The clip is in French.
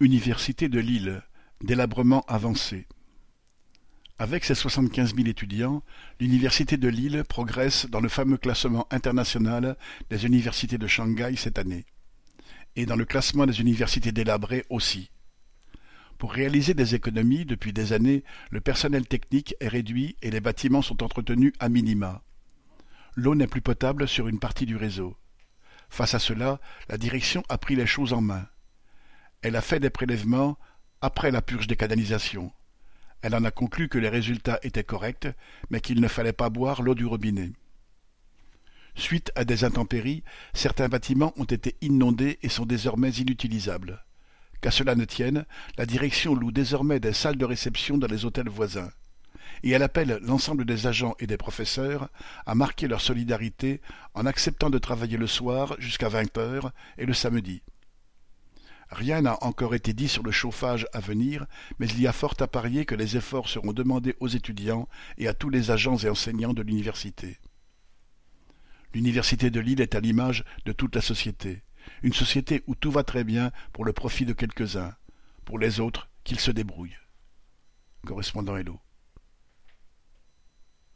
Université de Lille, délabrement avancé. Avec ses soixante-quinze mille étudiants, l'Université de Lille progresse dans le fameux classement international des universités de Shanghai cette année. Et dans le classement des universités délabrées aussi. Pour réaliser des économies, depuis des années, le personnel technique est réduit et les bâtiments sont entretenus à minima. L'eau n'est plus potable sur une partie du réseau. Face à cela, la direction a pris les choses en main. Elle a fait des prélèvements après la purge des canalisations. Elle en a conclu que les résultats étaient corrects, mais qu'il ne fallait pas boire l'eau du robinet. Suite à des intempéries, certains bâtiments ont été inondés et sont désormais inutilisables. Qu'à cela ne tienne, la direction loue désormais des salles de réception dans les hôtels voisins. Et elle appelle l'ensemble des agents et des professeurs à marquer leur solidarité en acceptant de travailler le soir jusqu'à vingt heures et le samedi. Rien n'a encore été dit sur le chauffage à venir, mais il y a fort à parier que les efforts seront demandés aux étudiants et à tous les agents et enseignants de l'université. L'université de Lille est à l'image de toute la société, une société où tout va très bien pour le profit de quelques-uns, pour les autres qu'ils se débrouillent. Correspondant Hello.